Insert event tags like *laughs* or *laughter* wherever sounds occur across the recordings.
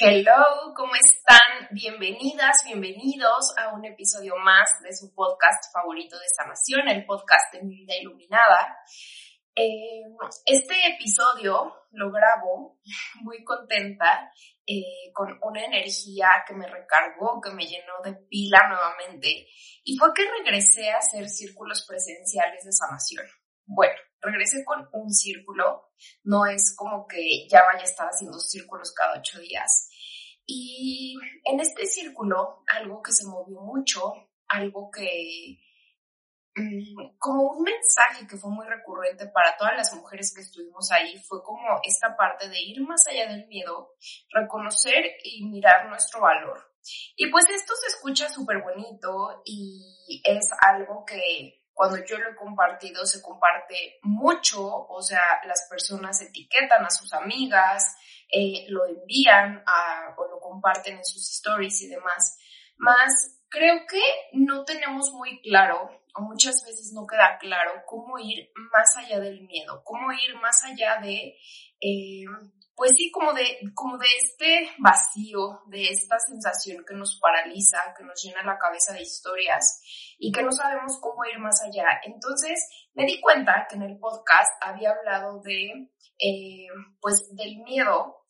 Hello, ¿cómo están? Bienvenidas, bienvenidos a un episodio más de su podcast favorito de sanación, el podcast de mi vida iluminada. Eh, este episodio lo grabo *laughs* muy contenta, eh, con una energía que me recargó, que me llenó de pila nuevamente, y fue que regresé a hacer círculos presenciales de sanación. Bueno, regresé con un círculo, no es como que ya vaya a estar haciendo círculos cada ocho días. Y en este círculo, algo que se movió mucho, algo que, mm, como un mensaje que fue muy recurrente para todas las mujeres que estuvimos ahí, fue como esta parte de ir más allá del miedo, reconocer y mirar nuestro valor. Y pues esto se escucha súper bonito y es algo que cuando yo lo he compartido se comparte mucho, o sea, las personas etiquetan a sus amigas, eh, lo envían o lo comparten en sus stories y demás. Más creo que no tenemos muy claro, o muchas veces no queda claro, cómo ir más allá del miedo, cómo ir más allá de eh, pues sí, como de, como de este vacío, de esta sensación que nos paraliza, que nos llena la cabeza de historias y que no sabemos cómo ir más allá. Entonces me di cuenta que en el podcast había hablado de, eh, pues, del miedo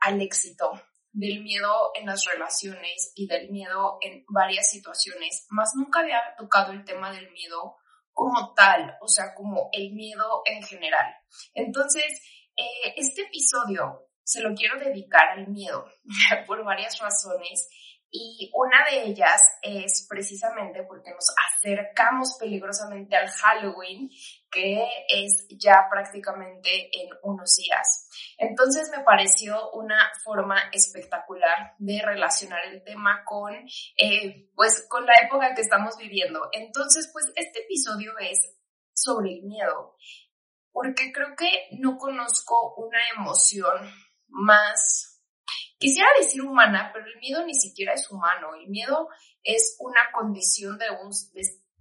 al éxito, del miedo en las relaciones y del miedo en varias situaciones, más nunca había tocado el tema del miedo como tal, o sea, como el miedo en general. Entonces, eh, este episodio se lo quiero dedicar al miedo *laughs* por varias razones y una de ellas es precisamente porque nos acercamos peligrosamente al Halloween, que es ya prácticamente en unos días. Entonces me pareció una forma espectacular de relacionar el tema con, eh, pues, con la época que estamos viviendo. Entonces, pues, este episodio es sobre el miedo porque creo que no conozco una emoción más, quisiera decir humana, pero el miedo ni siquiera es humano, el miedo es una condición de, un,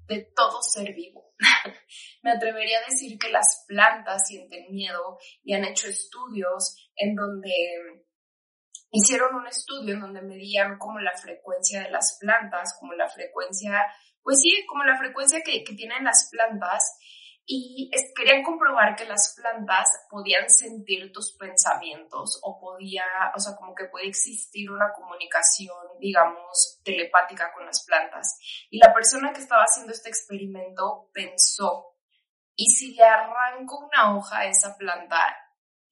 de, todo ser vivo. *laughs* Me atrevería a decir que las plantas sienten miedo y han hecho estudios en donde hicieron un estudio en donde medían como la frecuencia de las plantas, como la frecuencia, pues sí, como la frecuencia que, que tienen las plantas y querían comprobar que las plantas podían sentir tus pensamientos o podía, o sea, como que puede existir una comunicación, digamos, telepática con las plantas. Y la persona que estaba haciendo este experimento pensó, ¿y si le arranco una hoja a esa planta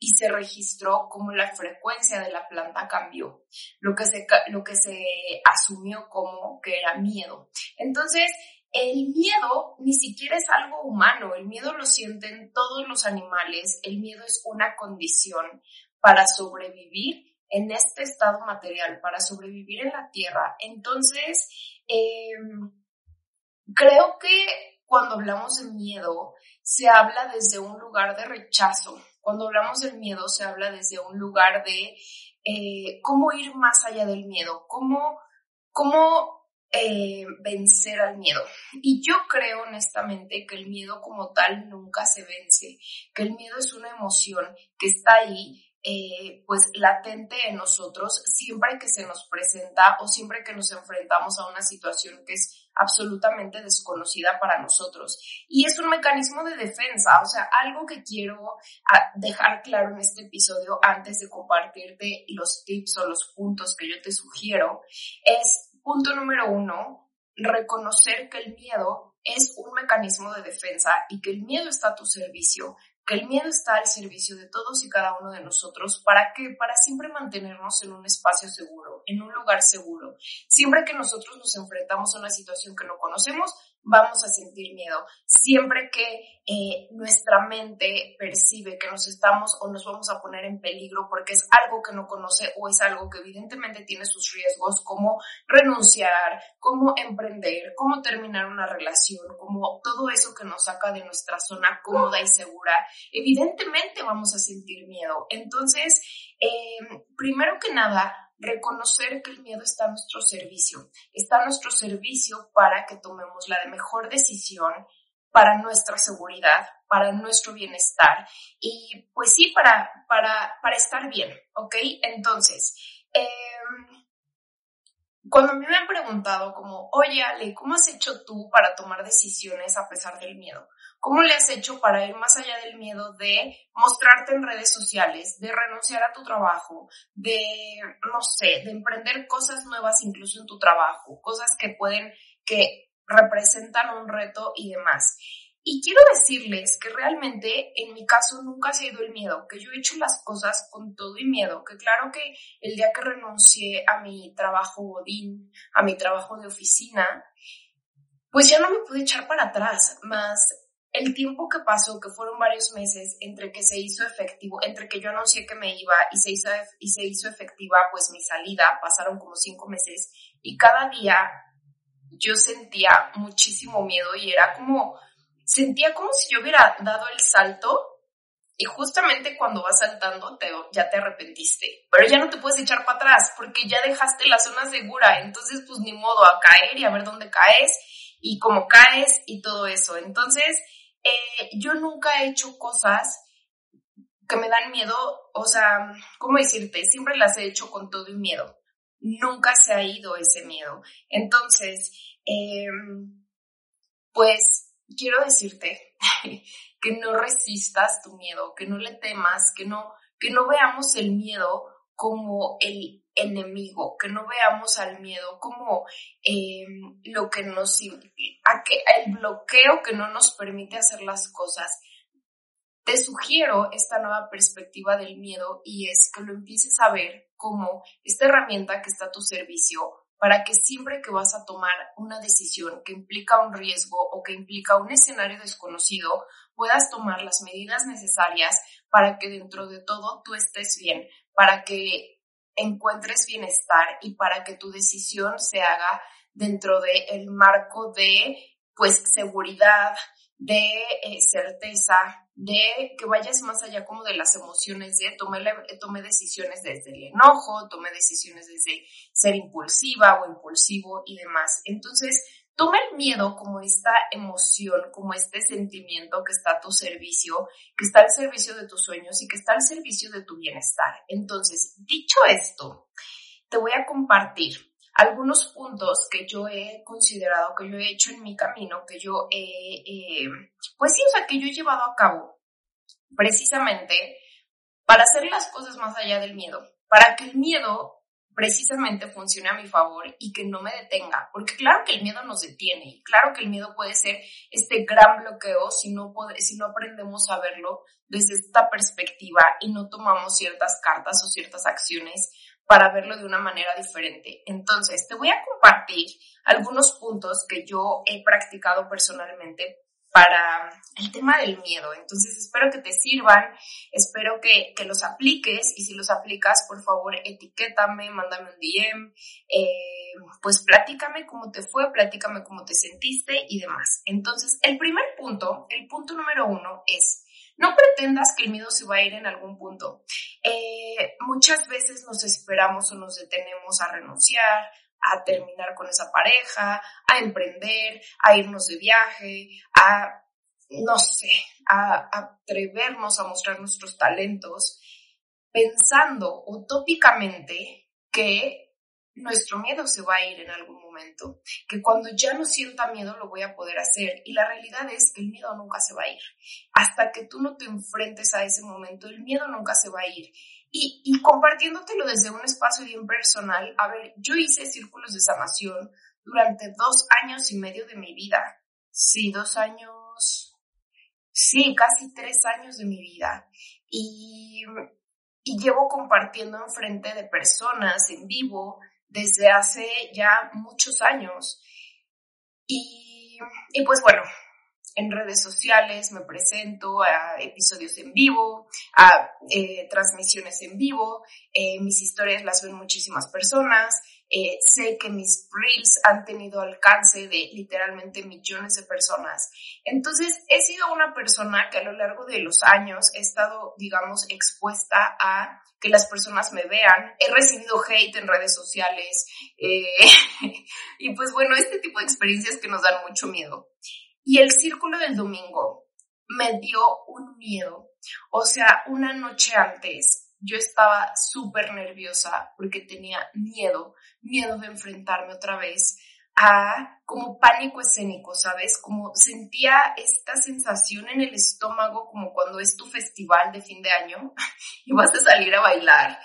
y se registró como la frecuencia de la planta cambió, lo que se, lo que se asumió como que era miedo. Entonces, el miedo ni siquiera es algo humano, el miedo lo sienten todos los animales, el miedo es una condición para sobrevivir en este estado material, para sobrevivir en la Tierra. Entonces, em, creo que cuando hablamos de miedo, se habla desde un lugar de rechazo. Cuando hablamos del miedo, se habla desde un lugar de eh, cómo ir más allá del miedo, cómo, cómo eh, vencer al miedo. Y yo creo honestamente que el miedo como tal nunca se vence, que el miedo es una emoción que está ahí, eh, pues latente en nosotros siempre que se nos presenta o siempre que nos enfrentamos a una situación que es absolutamente desconocida para nosotros. Y es un mecanismo de defensa, o sea, algo que quiero ah, dejar claro en este episodio antes de compartirte los tips o los puntos que yo te sugiero es Punto número uno, reconocer que el miedo es un mecanismo de defensa y que el miedo está a tu servicio, que el miedo está al servicio de todos y cada uno de nosotros para que para siempre mantenernos en un espacio seguro, en un lugar seguro. Siempre que nosotros nos enfrentamos a una situación que no conocemos, vamos a sentir miedo. Siempre que eh, nuestra mente percibe que nos estamos o nos vamos a poner en peligro porque es algo que no conoce o es algo que evidentemente tiene sus riesgos, como renunciar, como emprender, como terminar una relación, como todo eso que nos saca de nuestra zona cómoda y segura, evidentemente vamos a sentir miedo. Entonces, eh, primero que nada, reconocer que el miedo está a nuestro servicio, está a nuestro servicio para que tomemos la mejor decisión para nuestra seguridad, para nuestro bienestar y pues sí, para, para, para estar bien, ¿ok? Entonces, em, cuando me han preguntado como, oye Ale, ¿cómo has hecho tú para tomar decisiones a pesar del miedo? ¿Cómo le has hecho para ir más allá del miedo de mostrarte en redes sociales, de renunciar a tu trabajo, de, no sé, de emprender cosas nuevas incluso en tu trabajo, cosas que pueden, que representan un reto y demás? Y quiero decirles que realmente en mi caso nunca ha sido el miedo, que yo he hecho las cosas con todo y miedo, que claro que el día que renuncié a mi trabajo bodín, a mi trabajo de oficina, pues ya no me pude echar para atrás, más el tiempo que pasó, que fueron varios meses, entre que se hizo efectivo, entre que yo anuncié que me iba y se hizo, y se hizo efectiva, pues mi salida, pasaron como cinco meses y cada día yo sentía muchísimo miedo y era como, sentía como si yo hubiera dado el salto y justamente cuando vas saltando te, ya te arrepentiste, pero ya no te puedes echar para atrás porque ya dejaste la zona segura, entonces pues ni modo a caer y a ver dónde caes y cómo caes y todo eso. Entonces, eh, yo nunca he hecho cosas que me dan miedo, o sea, ¿cómo decirte? Siempre las he hecho con todo y miedo. Nunca se ha ido ese miedo. Entonces, em, pues quiero decirte *laughs* que no resistas tu miedo, que no le temas, que no, que no veamos el miedo como el enemigo, que no veamos al miedo como eh, lo que nos, a el bloqueo que no nos permite hacer las cosas. Te sugiero esta nueva perspectiva del miedo y es que lo empieces a ver como esta herramienta que está a tu servicio para que siempre que vas a tomar una decisión que implica un riesgo o que implica un escenario desconocido, puedas tomar las medidas necesarias para que dentro de todo tú estés bien, para que encuentres bienestar y para que tu decisión se haga dentro del el marco de pues seguridad, de eh, certeza, de que vayas más allá como de las emociones, de tomé, tomé decisiones desde el enojo, tomé decisiones desde ser impulsiva o impulsivo y demás. Entonces, Toma el miedo como esta emoción, como este sentimiento que está a tu servicio, que está al servicio de tus sueños y que está al servicio de tu bienestar. Entonces, dicho esto, te voy a compartir algunos puntos que yo he considerado, que yo he hecho en mi camino, que yo he, pues sí, o sea, que yo he llevado a cabo precisamente para hacer las cosas más allá del miedo, para que el miedo precisamente funcione a mi favor y que no me detenga, porque claro que el miedo nos detiene y claro que el miedo puede ser este gran bloqueo si no, si no aprendemos a verlo desde esta perspectiva y no tomamos ciertas cartas o ciertas acciones para verlo de una manera diferente. Entonces, te voy a compartir algunos puntos que yo he practicado personalmente para el tema del miedo. Entonces espero que te sirvan, espero que, los apliques y si los aplicas, por favor, etiquétame, mándame un DM, eh, pues platícame cómo te fue, platícame cómo te sentiste y demás. Entonces, el primer punto, el punto número uno es, no pretendas que el miedo se va a ir en algún punto. Eh, muchas veces nos esperamos o nos detenemos a renunciar, a terminar con esa pareja, a emprender, a irnos de viaje, a, no sé, a, atrevernos a mostrar nuestros talentos, pensando utópicamente que nuestro miedo se va a ir en algún momento, que cuando ya no sienta miedo lo voy a poder hacer. Y la realidad es que el miedo nunca se va a ir. Hasta que tú no te enfrentes a ese momento, el miedo nunca se va a ir. Y, compartiéndotelo desde un espacio bien personal, a ver, yo hice círculos de sanación durante dos años y medio de mi vida. Sí, dos años, sí, casi tres años de mi vida. Y y llevo compartiendo enfrente de personas en vivo desde hace ya muchos años. Y, y pues bueno, en redes sociales me presento a episodios en vivo, a eh, transmisiones en vivo, eh, mis historias las ven muchísimas personas, eh, sé que mis reels han tenido alcance de literalmente millones de personas. Entonces, he sido una persona que a lo largo de los años he estado, digamos, expuesta a que las personas me vean. He recibido hate en redes sociales. *laughs* y pues bueno, este tipo de experiencias que nos dan mucho miedo. Y el círculo del domingo me dio un miedo. O sea, una noche antes yo estaba súper nerviosa porque tenía miedo, miedo de enfrentarme otra vez a como pánico escénico, ¿sabes? Como sentía esta sensación en el estómago como cuando es tu festival de fin de año *laughs* y vas a salir a bailar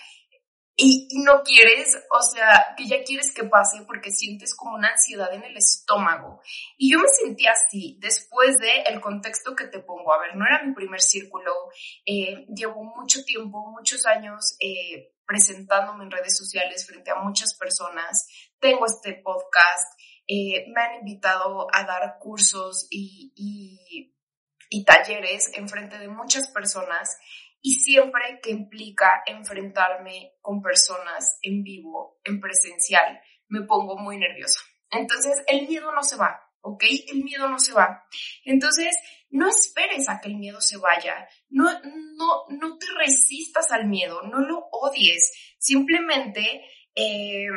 y, no quieres, o sea, que ya quieres que pase porque sientes como una ansiedad en el estómago. Y yo me sentía así después de el contexto que te pongo. A ver, no era mi primer círculo, eh, llevo mucho tiempo, muchos años eh, presentándome en redes sociales frente a muchas personas, tengo este podcast, eh, me han invitado a dar cursos y, talleres en frente de muchas personas y siempre que implica enfrentarme con personas en vivo, en presencial, me pongo muy nerviosa. Entonces, el miedo no se va, ¿ok? El miedo no se va. Entonces, no esperes a que el miedo se vaya. No, no, no te resistas al miedo, no lo odies. Simplemente eh,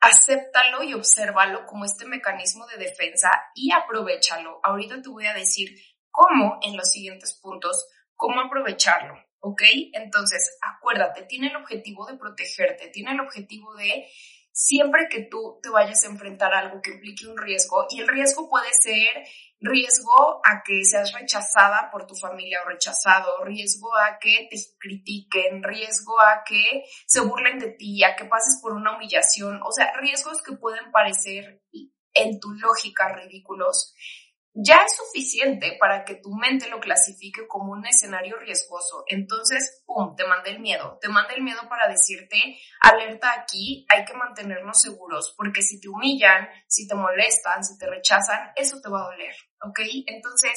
acéptalo y obsérvalo como este mecanismo de defensa y aprovechalo. Ahorita te voy a decir cómo en los siguientes puntos cómo aprovecharlo, ¿ok? Entonces, acuérdate, tiene el objetivo de protegerte, tiene el objetivo de siempre que tú te vayas a enfrentar algo que implique un riesgo, y el riesgo puede ser riesgo a que seas rechazada por tu familia o rechazado, riesgo a que te critiquen, riesgo a que se burlen de ti, a que pases por una humillación, o sea, riesgos que pueden parecer en tu lógica ridículos, ya es suficiente para que tu mente lo clasifique como un escenario riesgoso. Entonces, ¡pum!, te manda el miedo. Te manda el miedo para decirte, alerta aquí, hay que mantenernos seguros, porque si te humillan, si te molestan, si te rechazan, eso te va a doler, ¿ok? Entonces,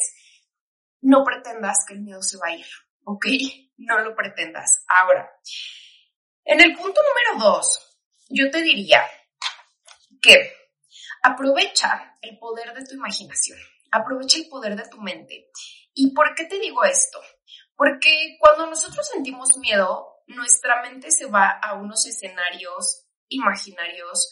no pretendas que el miedo se va a ir, ¿ok? No lo pretendas. Ahora, en el punto número dos, yo te diría que aprovecha el poder de tu imaginación. Aprovecha el poder de tu mente. ¿Y por qué te digo esto? Porque cuando nosotros sentimos miedo, nuestra mente se va a unos escenarios imaginarios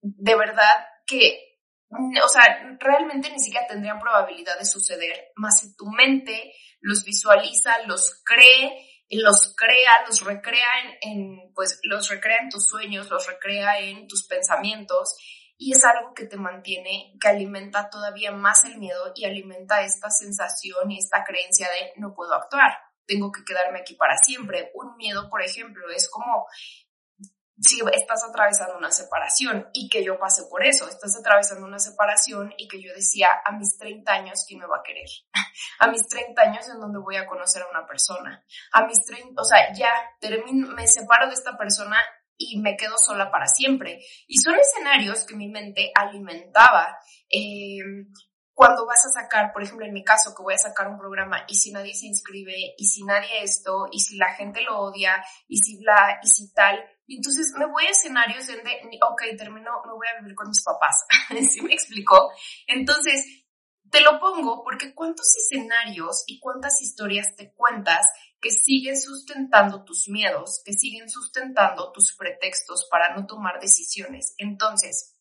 de verdad que, o sea, realmente ni siquiera tendrían probabilidad de suceder, más si tu mente los visualiza, los cree, los crea, los recrea en, pues los recrea en tus sueños, los recrea en tus pensamientos y es algo que te mantiene, que alimenta todavía más el miedo y alimenta esta sensación y esta creencia de no puedo actuar, tengo que quedarme aquí para siempre. Un miedo, por ejemplo, es como si estás atravesando una separación y que yo pasé por eso, estás atravesando una separación y que yo decía a mis 30 años quién me va a querer, *laughs* a mis 30 años en donde voy a conocer a una persona, a mis 30, o sea, ya termino, me separo de esta persona y me quedo sola para siempre. Y son escenarios que mi mente alimentaba. Eh, cuando vas a sacar, por ejemplo, en mi caso, que voy a sacar un programa y si nadie se inscribe, y si nadie esto, y si la gente lo odia, y si bla, y si tal, entonces me voy a escenarios donde, ok, termino, me voy a vivir con mis papás. *laughs* ¿Sí me explicó? Entonces, te lo pongo porque cuántos escenarios y cuántas historias te cuentas que siguen sustentando tus miedos, que siguen sustentando tus pretextos para no tomar decisiones. Entonces,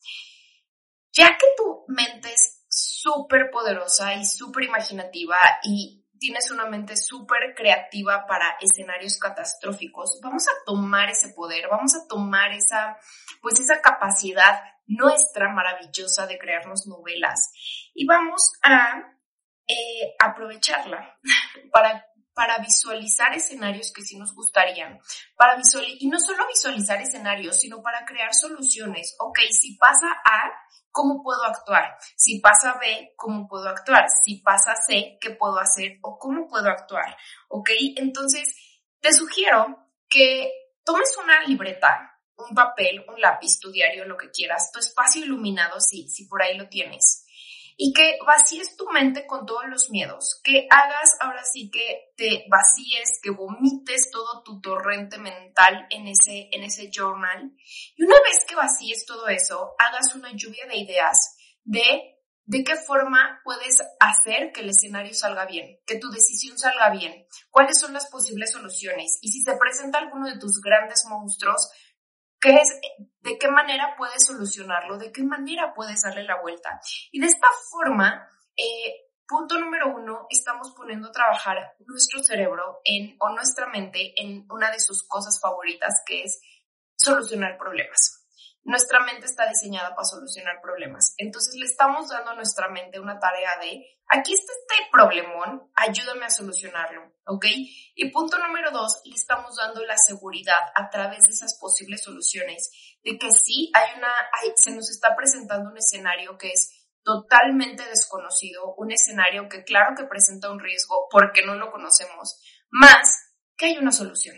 ya que tu mente es súper poderosa y súper imaginativa y tienes una mente súper creativa para escenarios catastróficos, vamos a tomar ese poder, vamos a tomar esa, pues esa capacidad nuestra maravillosa de crearnos novelas y vamos a eh, aprovecharla *laughs* para para visualizar escenarios que sí nos gustarían, para y no solo visualizar escenarios, sino para crear soluciones. Ok, si pasa A, ¿cómo puedo actuar? Si pasa B, ¿cómo puedo actuar? Si pasa C, ¿qué puedo hacer o cómo puedo actuar? Ok, entonces te sugiero que tomes una libreta, un papel, un lápiz, tu diario, lo que quieras, tu espacio iluminado, si, si por ahí lo tienes y que vacíes tu mente con todos los miedos, que hagas ahora sí que te vacíes, que vomites todo tu torrente mental en ese, en ese journal. Y una vez que vacíes todo eso, hagas una lluvia de ideas de de qué forma puedes hacer que el escenario salga bien, que tu decisión salga bien, cuáles son las posibles soluciones y si se presenta alguno de tus grandes monstruos, ¿Qué es, ¿De qué manera puedes solucionarlo? ¿De qué manera puedes darle la vuelta? Y de esta forma, eh, punto número uno, estamos poniendo a trabajar nuestro cerebro en, o nuestra mente en una de sus cosas favoritas, que es solucionar problemas. Nuestra mente está diseñada para solucionar problemas. Entonces le estamos dando a nuestra mente una tarea de, aquí está este problemón, ayúdame a solucionarlo, ¿ok? Y punto número dos, le estamos dando la seguridad a través de esas posibles soluciones de que sí hay una, se nos está presentando un escenario que es totalmente desconocido, un escenario que claro que presenta un riesgo porque no lo conocemos, más que hay una solución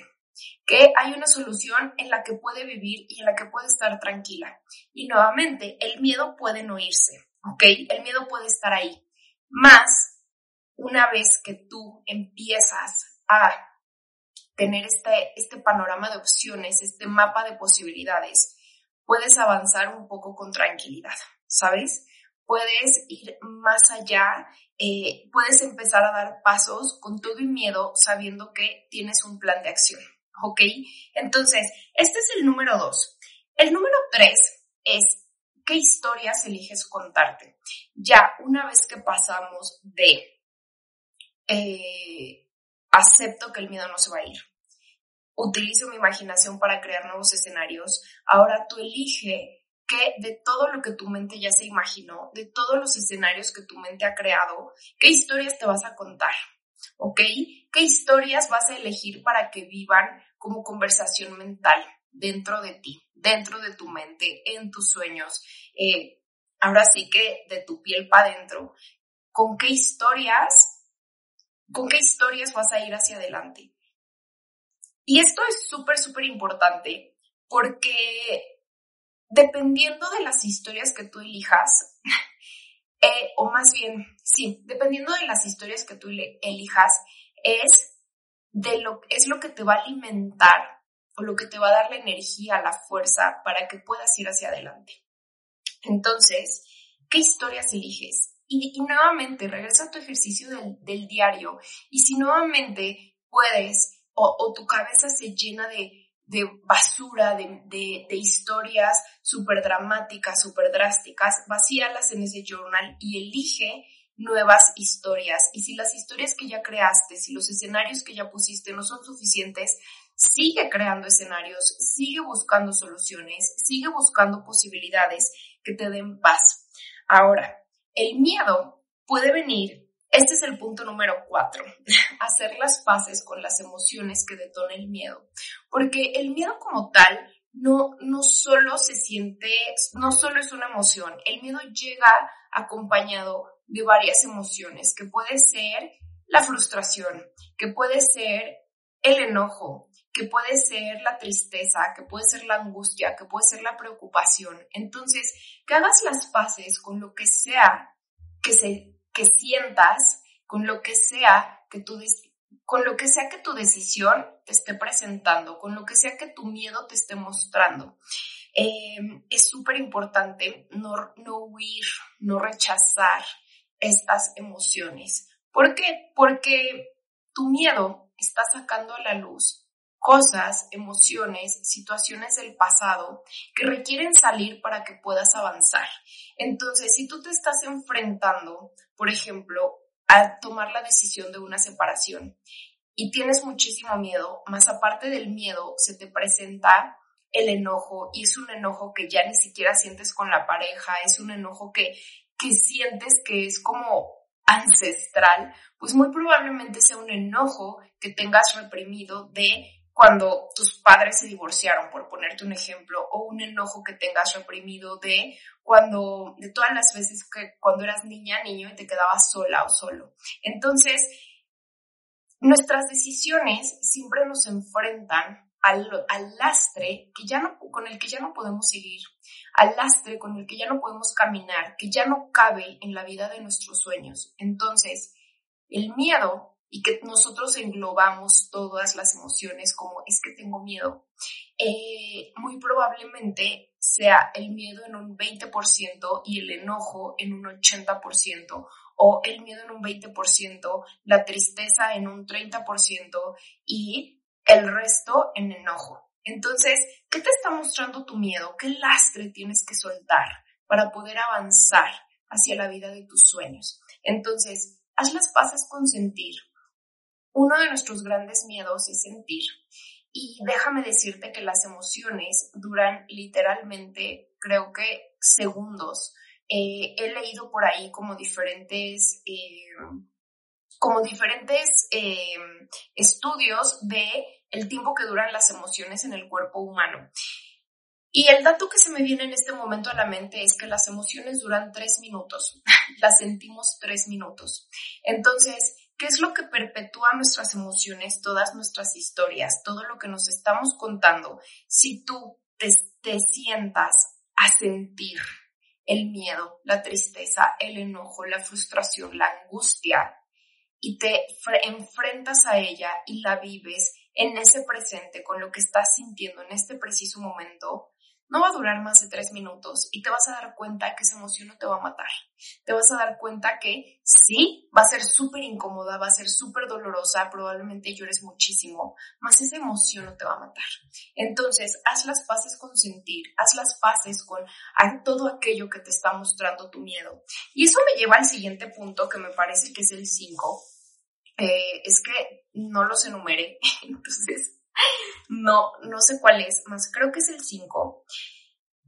que hay una solución en la que puede vivir y en la que puede estar tranquila. Y nuevamente, el miedo puede no irse, ¿ok? El miedo puede estar ahí. Más, una vez que tú empiezas a tener este, este panorama de opciones, este mapa de posibilidades, puedes avanzar un poco con tranquilidad, ¿sabes? Puedes ir más allá, eh, puedes empezar a dar pasos con todo el miedo sabiendo que tienes un plan de acción. ¿Ok? Entonces, este es el número dos. El número tres es qué historias eliges contarte. Ya una vez que pasamos de eh, acepto que el miedo no se va a ir, utilizo mi imaginación para crear nuevos escenarios, ahora tú elige que de todo lo que tu mente ya se imaginó, de todos los escenarios que tu mente ha creado, qué historias te vas a contar, ¿ok? ¿Qué historias vas a elegir para que vivan como conversación mental dentro de ti, dentro de tu mente, en tus sueños. Eh, ahora sí que de tu piel para adentro, ¿con qué historias, con qué historias vas a ir hacia adelante? Y esto es súper, súper importante porque dependiendo de las historias que tú elijas, *laughs* eh, o más bien, sí, dependiendo de las historias que tú elijas, es de lo, es lo que te va a alimentar o lo que te va a dar la energía, la fuerza para que puedas ir hacia adelante. Entonces, ¿qué historias eliges? Y, nuevamente, regresa a tu ejercicio del, diario y si nuevamente puedes o, tu cabeza se llena de, basura, de, de historias súper dramáticas, súper drásticas, vacíalas en ese journal y elige nuevas historias. Y si las historias que ya creaste, si los escenarios que ya pusiste no son suficientes, sigue creando escenarios, sigue buscando soluciones, sigue buscando posibilidades que te den paz. Ahora, el miedo puede venir, este es el punto número cuatro, *laughs* hacer las paces con las emociones que detona el miedo. Porque el miedo como tal no, no solo se siente, no solo es una emoción, el miedo llega acompañado de varias emociones, que puede ser la frustración, que puede ser el enojo, que puede ser la tristeza, que puede ser la angustia, que puede ser la preocupación. Entonces, que hagas las paces con lo que sea que, se, que sientas, con lo que sea que tu, con lo que sea que tu decisión te esté presentando, con lo que sea que tu miedo te esté mostrando. Eh, es súper importante no, no huir, no rechazar, estas emociones. ¿Por qué? Porque tu miedo está sacando a la luz cosas, emociones, situaciones del pasado que requieren salir para que puedas avanzar. Entonces, si tú te estás enfrentando, por ejemplo, a tomar la decisión de una separación y tienes muchísimo miedo, más aparte del miedo, se te presenta el enojo y es un enojo que ya ni siquiera sientes con la pareja, es un enojo que que sientes que es como ancestral, pues muy probablemente sea un enojo que tengas reprimido de cuando tus padres se divorciaron, por ponerte un ejemplo, o un enojo que tengas reprimido de cuando, de todas las veces que cuando eras niña, niño y te quedabas sola o solo. Entonces, nuestras decisiones siempre nos enfrentan al, lastre que ya no, con el que ya no podemos seguir, al lastre con el que ya no podemos caminar, que ya no cabe en la vida de nuestros sueños. Entonces, el miedo y que nosotros englobamos todas las emociones como es que tengo miedo, eh, muy probablemente sea el miedo en un 20% y el enojo en un 80%, o el miedo en un 20%, la tristeza en un 30% y el resto en enojo. Entonces, ¿qué te está mostrando tu miedo? ¿Qué lastre tienes que soltar para poder avanzar hacia la vida de tus sueños? Entonces, haz las paces con sentir. Uno de nuestros grandes miedos es sentir. Y déjame decirte que las emociones duran literalmente, creo que segundos. Eh, he leído por ahí como diferentes, eh, como diferentes eh, estudios de el tiempo que duran las emociones en el cuerpo humano. Y el dato que se me viene en este momento a la mente es que las emociones duran tres minutos, *laughs* las sentimos tres minutos. Entonces, ¿qué es lo que perpetúa nuestras emociones, todas nuestras historias, todo lo que nos estamos contando? Si tú te, te sientas a sentir el miedo, la tristeza, el enojo, la frustración, la angustia, y te enfrentas a ella y la vives en ese presente con lo que estás sintiendo en este preciso momento, no va a durar más de tres minutos y te vas a dar cuenta que esa emoción no te va a matar. Te vas a dar cuenta que sí, va a ser súper incómoda, va a ser súper dolorosa, probablemente llores muchísimo, más esa emoción no te va a matar. Entonces, haz las paces con sentir, haz las paces con todo aquello que te está mostrando tu miedo. Y eso me lleva al siguiente punto que me parece que es el 5. Eh, es que no los enumeré, *laughs* entonces no, no sé cuál es, más creo que es el 5.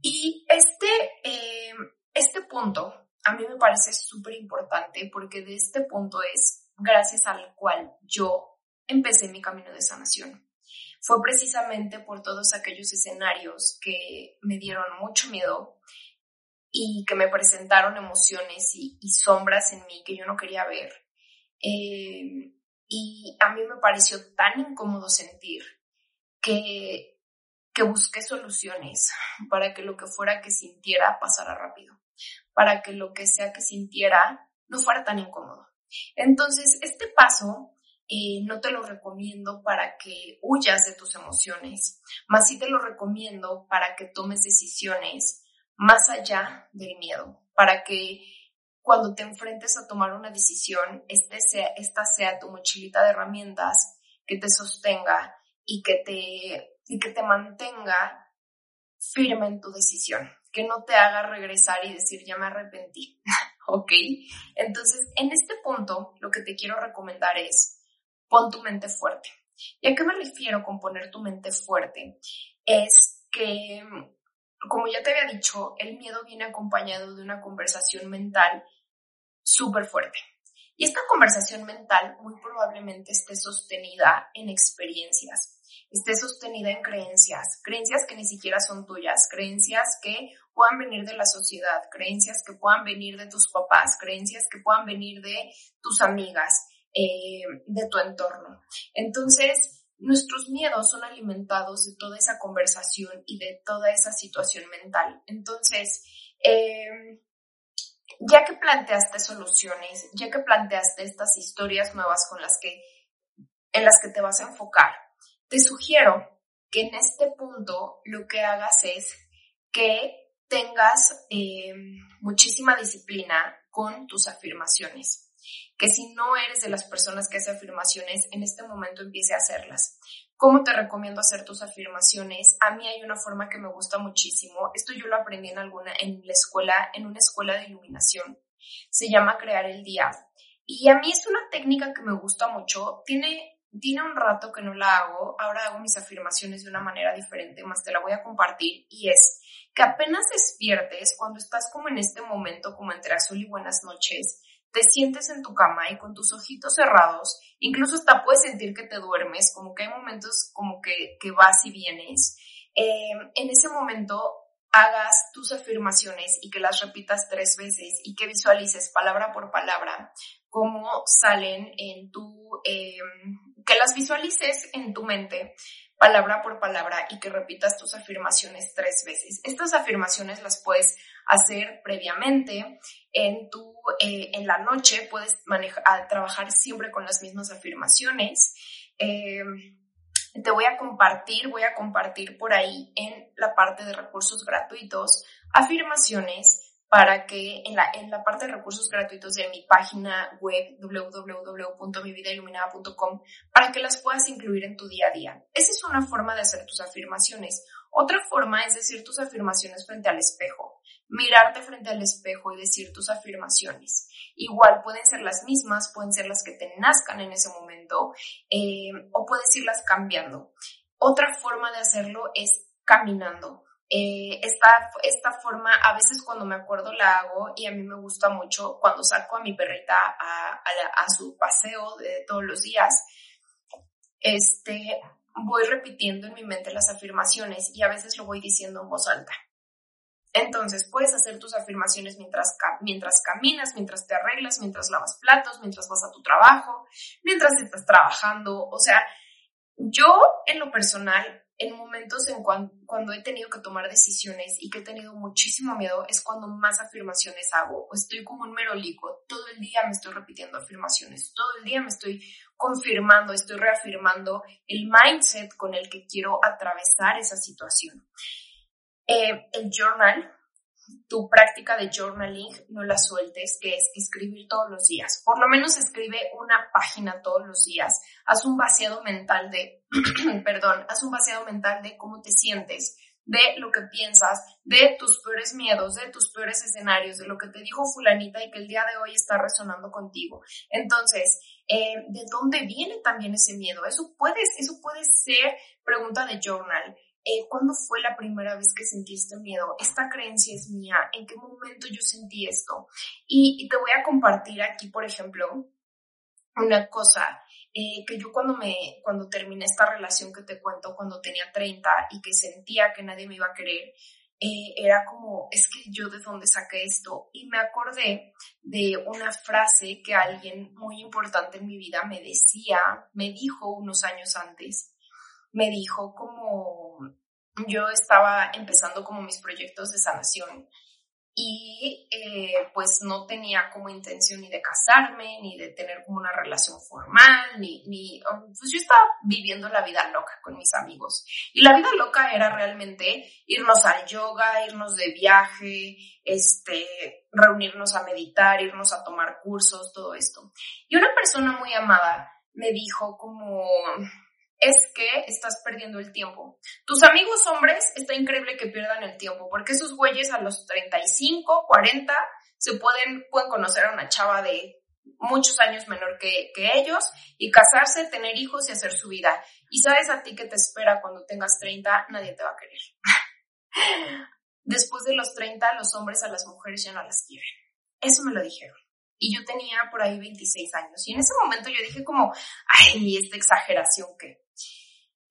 Y este, eh, este punto a mí me parece súper importante porque de este punto es gracias al cual yo empecé mi camino de sanación. Fue precisamente por todos aquellos escenarios que me dieron mucho miedo y que me presentaron emociones y, sombras en mí que yo no quería ver. Eh, y a mí me pareció tan incómodo sentir que, que busqué soluciones para que lo que fuera que sintiera pasara rápido, para que lo que sea que sintiera no fuera tan incómodo. Entonces, este paso eh, no te lo recomiendo para que huyas de tus emociones, más sí te lo recomiendo para que tomes decisiones más allá del miedo, para que cuando te enfrentes a tomar una decisión, este sea, esta sea tu mochilita de herramientas que te sostenga y que te, y que te mantenga firme en tu decisión, que no te haga regresar y decir ya me arrepentí, *laughs* ¿ok? Entonces, en este punto, lo que te quiero recomendar es pon tu mente fuerte. ¿Y a qué me refiero con poner tu mente fuerte? Es que, como ya te había dicho, el miedo viene acompañado de una conversación mental súper fuerte. Y esta conversación mental muy probablemente esté sostenida en experiencias, esté sostenida en creencias, creencias que ni siquiera son tuyas, creencias que puedan venir de la sociedad, creencias que puedan venir de tus papás, creencias que puedan venir de tus amigas, eh, de tu entorno. Entonces, nuestros miedos son alimentados de toda esa conversación y de toda esa situación mental. Entonces, eh, ya que planteaste soluciones, ya que planteaste estas historias nuevas con las que, en las que te vas a enfocar, te sugiero que en este punto lo que hagas es que tengas eh, muchísima disciplina con tus afirmaciones. Que si no eres de las personas que hace afirmaciones, en este momento empiece a hacerlas. ¿Cómo te recomiendo hacer tus afirmaciones? A mí hay una forma que me gusta muchísimo. Esto yo lo aprendí en alguna, en la escuela, en una escuela de iluminación. Se llama crear el día. Y a mí es una técnica que me gusta mucho. Tiene, tiene un rato que no la hago. Ahora hago mis afirmaciones de una manera diferente, más te la voy a compartir. Y es que apenas despiertes, cuando estás como en este momento, como entre azul y buenas noches, te sientes en tu cama y con tus ojitos cerrados, incluso hasta puedes sentir que te duermes, como que hay momentos como que, que vas y vienes. Eh, en ese momento hagas tus afirmaciones y que las repitas tres veces y que visualices palabra por palabra cómo salen en tu, em, que las visualices en tu mente palabra por palabra y que repitas tus afirmaciones tres veces. Estas afirmaciones las puedes hacer previamente en tu, eh, en la noche, puedes manejar, trabajar siempre con las mismas afirmaciones. Em, te voy a compartir, voy a compartir por ahí en la parte de recursos gratuitos afirmaciones para que en la, en la parte de recursos gratuitos de mi página web www.mividailuminada.com para que las puedas incluir en tu día a día. Esa es una forma de hacer tus afirmaciones. Otra forma es decir tus afirmaciones frente al espejo. Mirarte frente al espejo y decir tus afirmaciones. Igual pueden ser las mismas, pueden ser las que te nazcan en ese momento eh, o puedes irlas cambiando. Otra forma de hacerlo es caminando eh, esta, esta forma, a veces cuando me acuerdo la hago y a mí me gusta mucho cuando saco a mi perrita a, su paseo de todos los días, este, voy repitiendo en mi mente las afirmaciones y a veces lo voy diciendo en voz alta. Entonces, puedes hacer tus afirmaciones mientras, mientras caminas, mientras te arreglas, mientras lavas platos, mientras vas a tu trabajo, mientras estás trabajando. O sea, yo en lo personal en momentos en cuando, he tenido que tomar decisiones y que he tenido muchísimo miedo es cuando más afirmaciones hago. O estoy como un merolico, todo el día me estoy repitiendo afirmaciones, todo el día me estoy confirmando, estoy reafirmando el mindset con el que quiero atravesar esa situación. Eh, el journal tu práctica de journaling no la sueltes, que es escribir todos los días. Por lo menos escribe una página todos los días. Haz un vaciado mental de, *clears throat* perdón, haz un vaciado mental de cómo te sientes, de lo que piensas, de tus peores miedos, de tus peores escenarios, de lo que te dijo fulanita y que el día de hoy está resonando contigo. Entonces, eh, ¿de dónde viene también ese miedo? Eso puede, eso puede ser pregunta de journal. Eh, ¿cuándo fue la primera vez que sentí este miedo? ¿Esta creencia es mía? ¿En qué momento yo sentí esto? Y, te voy a compartir aquí, por ejemplo, una cosa eh, que yo cuando me, cuando terminé esta relación que te cuento, cuando tenía 30 y que sentía que nadie me iba a querer, eh, era como, es que yo de dónde saqué esto. Y me acordé de una frase que alguien muy importante en mi vida me decía, me dijo unos años antes, me dijo como yo estaba empezando como mis proyectos de sanación y eh, pues no tenía como intención ni de casarme, ni de tener como una relación formal, ni, ni, pues yo estaba viviendo la vida loca con mis amigos. Y la vida loca era realmente irnos al yoga, irnos de viaje, este, reunirnos a meditar, irnos a tomar cursos, todo esto. Y una persona muy amada me dijo como, es que estás perdiendo el tiempo. Tus amigos hombres, está increíble que pierdan el tiempo, porque esos güeyes a los 35, 40, se pueden, pueden conocer a una chava de muchos años menor que, que ellos y casarse, tener hijos y hacer su vida. Y sabes a ti que te espera cuando tengas 30, nadie te va a querer. *laughs* Después de los 30, los hombres a las mujeres ya no las quieren. Eso me lo dijeron y yo tenía por ahí 26 años. Y en ese momento yo dije como, ay, esta exageración que.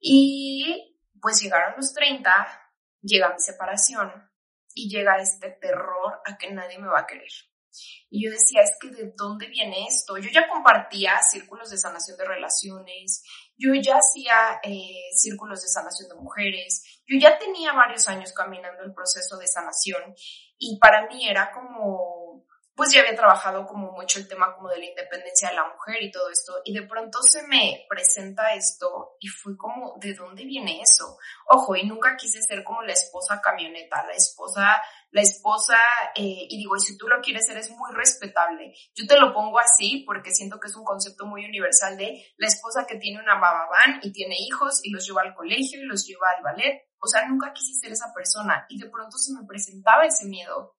Y pues llegaron los 30, llega mi separación y llega este terror a que nadie me va a querer. Y yo decía, es que ¿de dónde viene esto? Yo ya compartía círculos de sanación de relaciones, yo ya hacía eh, círculos de sanación de mujeres, yo ya tenía varios años caminando el proceso de sanación y para mí era como pues ya había trabajado como mucho el tema como de la independencia de la mujer y todo esto, y de pronto se me presenta esto y fui como, ¿de dónde viene eso? Ojo, y nunca quise ser como la esposa camioneta, la esposa, la esposa, eh, y digo, si tú lo quieres ser es muy respetable. Yo te lo pongo así porque siento que es un concepto muy universal de la esposa que tiene una bababán y tiene hijos y los lleva al colegio y los lleva al ballet. O sea, nunca quise ser esa persona y de pronto se me presentaba ese miedo.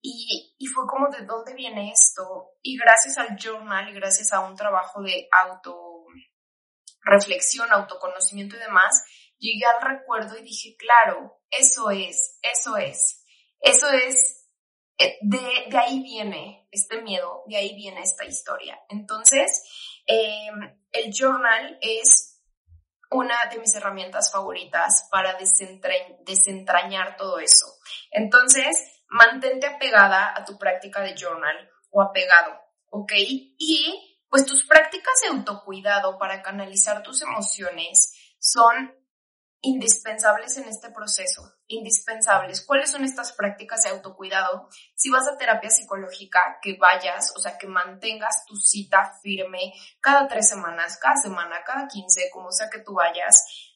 Y, y, fue como de dónde viene esto. Y gracias al journal y gracias a un trabajo de auto reflexión, autoconocimiento y demás, llegué al recuerdo y dije, claro, eso es, eso es, eso es, eh, de, de ahí viene este miedo, de ahí viene esta historia. Entonces, em, el journal es una de mis herramientas favoritas para desentrañar todo eso. Entonces, mantente apegada a tu práctica de journal o apegado. ¿ok? Y pues tus prácticas de autocuidado para canalizar tus emociones son indispensables en este proceso, indispensables. ¿Cuáles son estas prácticas de autocuidado? Si vas a terapia psicológica, que vayas, o sea, que mantengas tu cita firme cada tres semanas, cada semana, cada quince, como sea que tú vayas.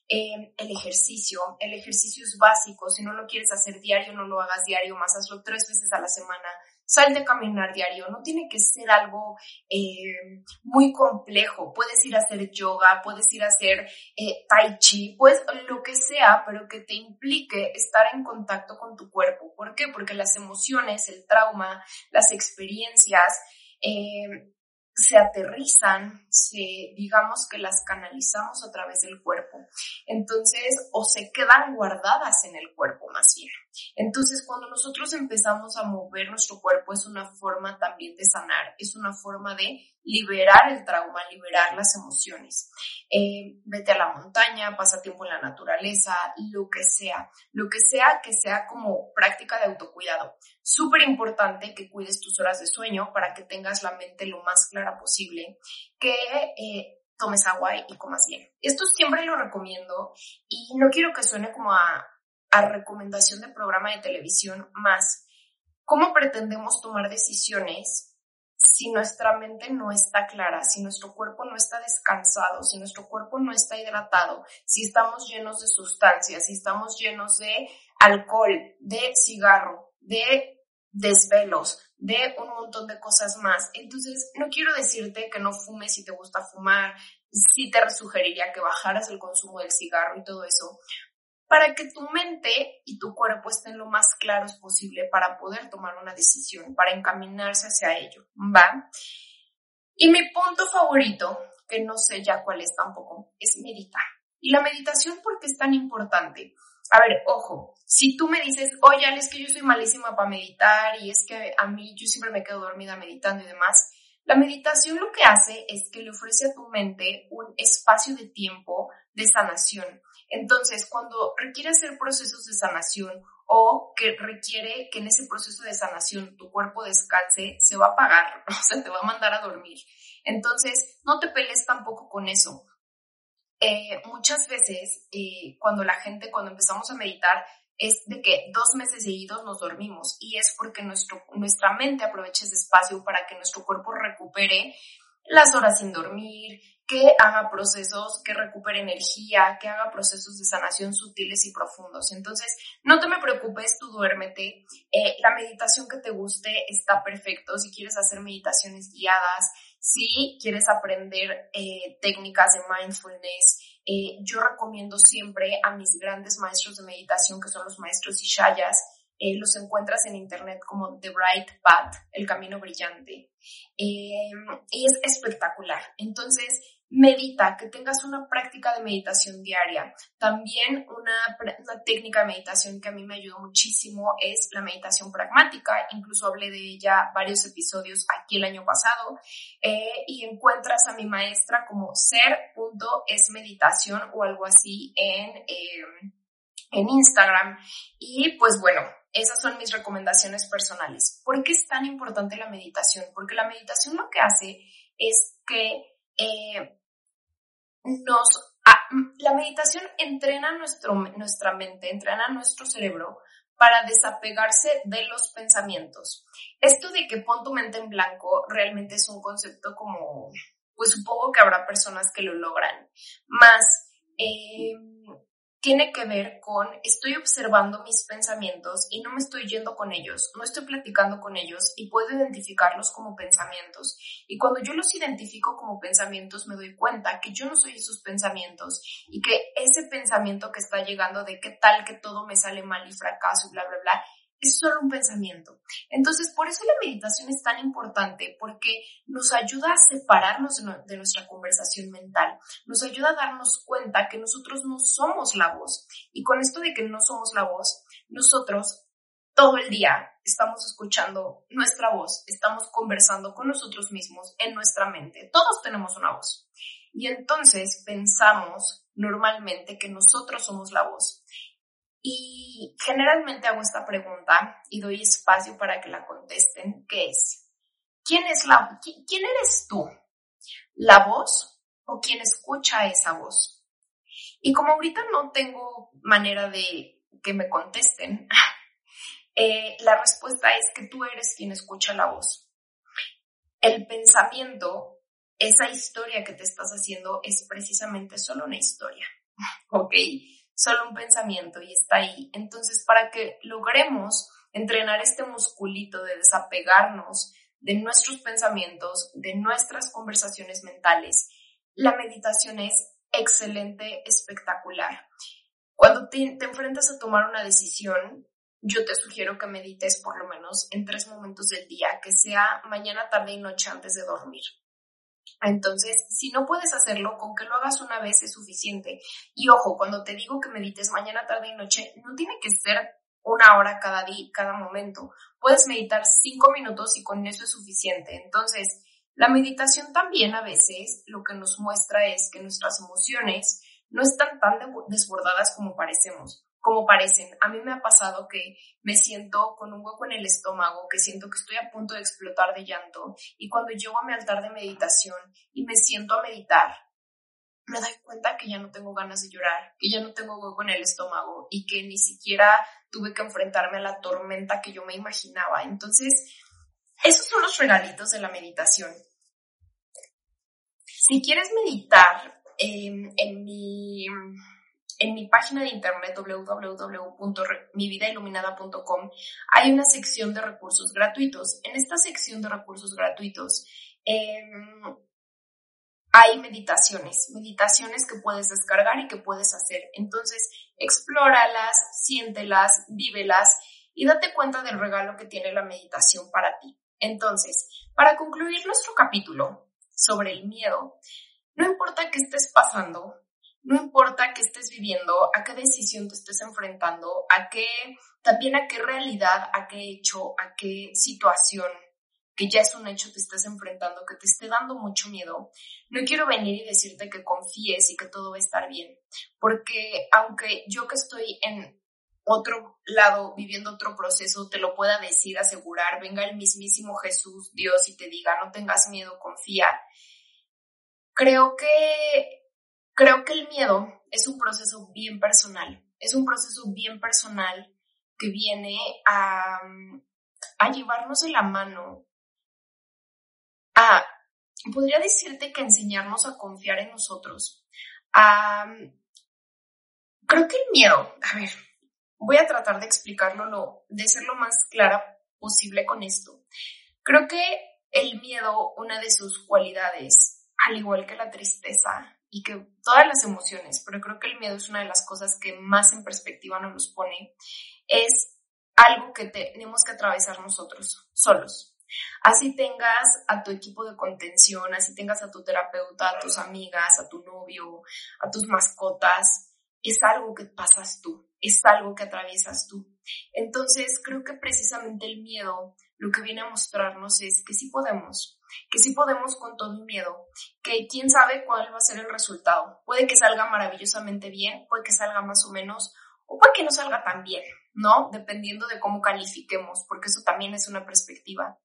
Eh, el ejercicio, el ejercicio es básico, si no lo quieres hacer diario, no lo hagas diario, más. Hazlo tres veces a la semana. Sal de caminar diario, no tiene que ser algo eh, muy complejo, puedes ir a hacer yoga, puedes ir a hacer eh, tai chi, pues lo que sea, pero que te implique estar en contacto con tu cuerpo. ¿Por qué? Porque las emociones, el trauma, las experiencias, eh, se aterrizan, se, digamos que las canalizamos a través del cuerpo. Entonces, o se quedan guardadas en el cuerpo más bien. Entonces, cuando nosotros empezamos a mover nuestro cuerpo, es una forma también de sanar, es una forma de liberar el trauma, liberar las emociones. Eh, vete a la montaña, pasa tiempo en la naturaleza, lo que sea, lo que sea que sea como práctica de autocuidado. Súper importante que cuides tus horas de sueño para que tengas la mente lo más clara posible, que eh, tomes agua y comas bien. Esto siempre lo recomiendo y no quiero que suene como a a recomendación de programa de televisión más cómo pretendemos tomar decisiones si nuestra mente no está clara, si nuestro cuerpo no está descansado, si nuestro cuerpo no está hidratado, si estamos llenos de sustancias, si estamos llenos de alcohol, de cigarro, de desvelos, de un montón de cosas más. Entonces, no quiero decirte que no fumes si te gusta fumar, sí te sugeriría que bajaras el consumo del cigarro y todo eso, para que tu mente y tu cuerpo estén lo más claros posible para poder tomar una decisión, para encaminarse hacia ello, ¿va? Y mi punto favorito, que no sé ya cuál es tampoco, es meditar. Y la meditación, ¿por qué es tan importante? A ver, ojo, si tú me dices, oye, es que yo soy malísima para meditar y es que a mí yo siempre me quedo dormida meditando y demás, la meditación lo que hace es que le ofrece a tu mente un espacio de tiempo de sanación. Entonces, cuando requiere hacer procesos de sanación o que requiere que en ese proceso de sanación tu cuerpo descanse, se va a apagar, *laughs* o sea, te va a mandar a dormir. Entonces, no te pelees tampoco con eso. Eh, muchas veces, eh, cuando la gente, cuando empezamos a meditar, es de que dos meses seguidos nos dormimos y es porque nuestro, nuestra mente aprovecha ese espacio para que nuestro cuerpo recupere las horas sin dormir, que haga procesos que recupere energía, que haga procesos de sanación sutiles y profundos. Entonces, no te me preocupes, tú duérmete. Eh, la meditación que te guste está perfecto. Si quieres hacer meditaciones guiadas, si quieres aprender eh, técnicas de mindfulness, eh, yo recomiendo siempre a mis grandes maestros de meditación, que son los maestros Ishayas, eh, los encuentras en internet como The Bright Path, el camino brillante. y es espectacular. Entonces, medita, que tengas una práctica de meditación diaria. También una, técnica de meditación que a mí me ayudó muchísimo es la meditación pragmática. Incluso hablé de ella varios episodios aquí el año pasado. Eh, y encuentras a mi maestra como ser.esmeditación o algo así en, em, en Instagram. Y pues bueno, esas son mis recomendaciones personales. ¿Por qué es tan importante la meditación? Porque la meditación lo que hace es que eh, nos, la meditación entrena nuestro, nuestra mente, entrena nuestro cerebro para desapegarse de los pensamientos. Esto de que pon tu mente en blanco realmente es un concepto como, pues supongo que habrá personas que lo logran, más eh, tiene que ver con estoy observando mis pensamientos y no me estoy yendo con ellos, no estoy platicando con ellos y puedo identificarlos como pensamientos. Y cuando yo los identifico como pensamientos me doy cuenta que yo no soy esos pensamientos y que ese pensamiento que está llegando de qué tal que todo me sale mal y fracaso y bla, bla, bla, es solo un pensamiento. Entonces, por eso la meditación es tan importante, porque nos ayuda a separarnos de nuestra conversación mental, nos ayuda a darnos cuenta que nosotros no somos la voz. Y con esto de que no somos la voz, nosotros todo el día estamos escuchando nuestra voz, estamos conversando con nosotros mismos en nuestra mente. Todos tenemos una voz. Y entonces pensamos normalmente que nosotros somos la voz. Y generalmente hago esta pregunta y doy espacio para que la contesten, que es, ¿quién es la, quién eres tú? ¿La voz o quién escucha esa voz? Y como ahorita no tengo manera de que me contesten, *laughs* eh, la respuesta es que tú eres quien escucha la voz. El pensamiento, esa historia que te estás haciendo es precisamente solo una historia, *laughs* ¿ok? Solo un pensamiento y está ahí. Entonces, para que logremos entrenar este musculito de desapegarnos de nuestros pensamientos, de nuestras conversaciones mentales, la meditación es excelente, espectacular. Cuando te, te, enfrentas a tomar una decisión, yo te sugiero que medites por lo menos en tres momentos del día, que sea mañana, tarde y noche antes de dormir. Entonces, si no puedes hacerlo, con que lo hagas una vez es suficiente. Y ojo, cuando te digo que medites mañana, tarde y noche, no tiene que ser una hora cada día, cada momento. Puedes meditar cinco minutos y con eso es suficiente. Entonces, la meditación también a veces lo que nos muestra es que nuestras emociones no están tan desbordadas como parecemos, como parecen. A mí me ha pasado que me siento con un hueco en el estómago, que siento que estoy a punto de explotar de llanto y cuando llego a mi altar de meditación y me siento a meditar, me doy cuenta que ya no tengo ganas de llorar, que ya no tengo hueco en el estómago y que ni siquiera tuve que enfrentarme a la tormenta que yo me imaginaba. Entonces, esos son los regalitos de la meditación. Si quieres meditar em, en, mi, en mi página de internet www.mividailuminada.com hay una sección de recursos gratuitos. En esta sección de recursos gratuitos em, hay meditaciones, meditaciones que puedes descargar y que puedes hacer. Entonces, explóralas, siéntelas, vívelas y date cuenta del regalo que tiene la meditación para ti. Entonces, para concluir nuestro capítulo sobre el miedo, no importa qué estés pasando, no importa qué estés viviendo, a qué decisión te estés enfrentando, a qué, también a qué realidad, a qué hecho, a qué situación que ya es un hecho te estés enfrentando, que te esté dando mucho miedo, no quiero venir y decirte que confíes y que todo va a estar bien, porque aunque yo que estoy en otro lado, viviendo otro proceso, te lo pueda decir, asegurar, venga el mismísimo Jesús, Dios, y te diga, no tengas miedo, confía. Creo que, creo que el miedo es un proceso bien personal, es un proceso bien personal que viene a, llevarnos de la mano, a, podría decirte que enseñarnos a confiar en nosotros, creo que el miedo, a ver, voy a tratar de explicarlo, lo, de ser lo más clara posible con esto. Creo que el miedo, una de sus cualidades, al igual que la tristeza y que todas las emociones, pero creo que el miedo es una de las cosas que más en perspectiva nos los pone, es algo que tenemos que atravesar nosotros, solos. Así tengas a tu equipo de contención, así tengas a tu terapeuta, a tus amigas, a tu novio, a tus mascotas, es algo que pasas tú es algo que atraviesas tú. Entonces, creo que precisamente el miedo lo que viene a mostrarnos es que sí podemos, que sí podemos con todo el miedo, que quién sabe cuál va a ser el resultado. Puede que salga maravillosamente bien, puede que salga más o menos, o puede que no salga tan bien, ¿no? Dependiendo de cómo califiquemos, porque eso también es una perspectiva.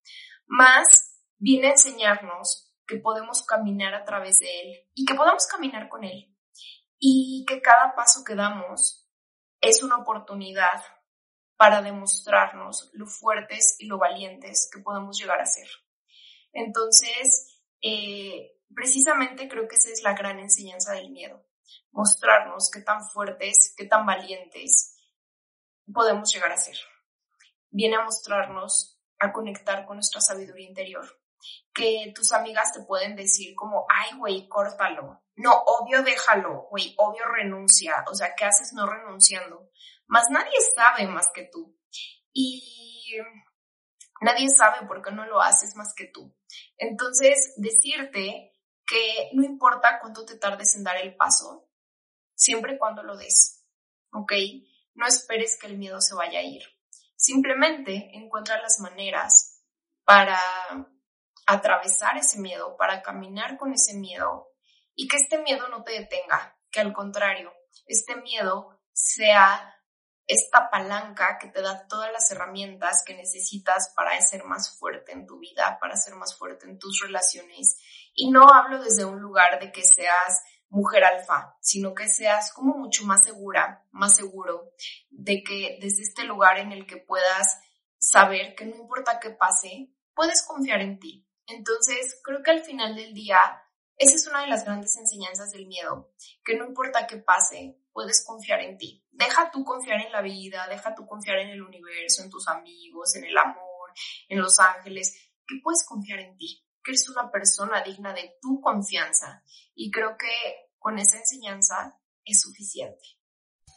Más viene a enseñarnos que podemos caminar a través de él y que podemos caminar con él y que cada paso que damos es una oportunidad para demostrarnos lo fuertes y lo valientes que podemos llegar a ser. Entonces, eh, precisamente creo que esa es la gran enseñanza del miedo, mostrarnos qué tan fuertes, qué tan valientes podemos llegar a ser. Viene a mostrarnos, a conectar con nuestra sabiduría interior, que tus amigas te pueden decir como, ay, güey, córtalo. No, obvio déjalo, güey, obvio renuncia. O sea, ¿qué haces no renunciando? Más nadie sabe más que tú. Y nadie sabe por qué no lo haces más que tú. Entonces, decirte que no importa cuánto te tardes en dar el paso, siempre cuando lo des, ¿ok? No esperes que el miedo se vaya a ir. Simplemente encuentra las maneras para atravesar ese miedo, para caminar con ese miedo y que este miedo no te detenga, que al contrario, este miedo sea esta palanca que te da todas las herramientas que necesitas para ser más fuerte en tu vida, para ser más fuerte en tus relaciones. Y no hablo desde un lugar de que seas mujer alfa, sino que seas como mucho más segura, más seguro, de que desde este lugar en el que puedas saber que no importa qué pase, puedes confiar en ti. Entonces, creo que al final del día, esa es una de las grandes enseñanzas del miedo, que no importa qué pase, puedes confiar en ti. Deja tú confiar en la vida, deja tú confiar en el universo, en tus amigos, en el amor, en los ángeles, que puedes confiar en ti que eres una persona digna de tu confianza. Y creo que con esa enseñanza es suficiente.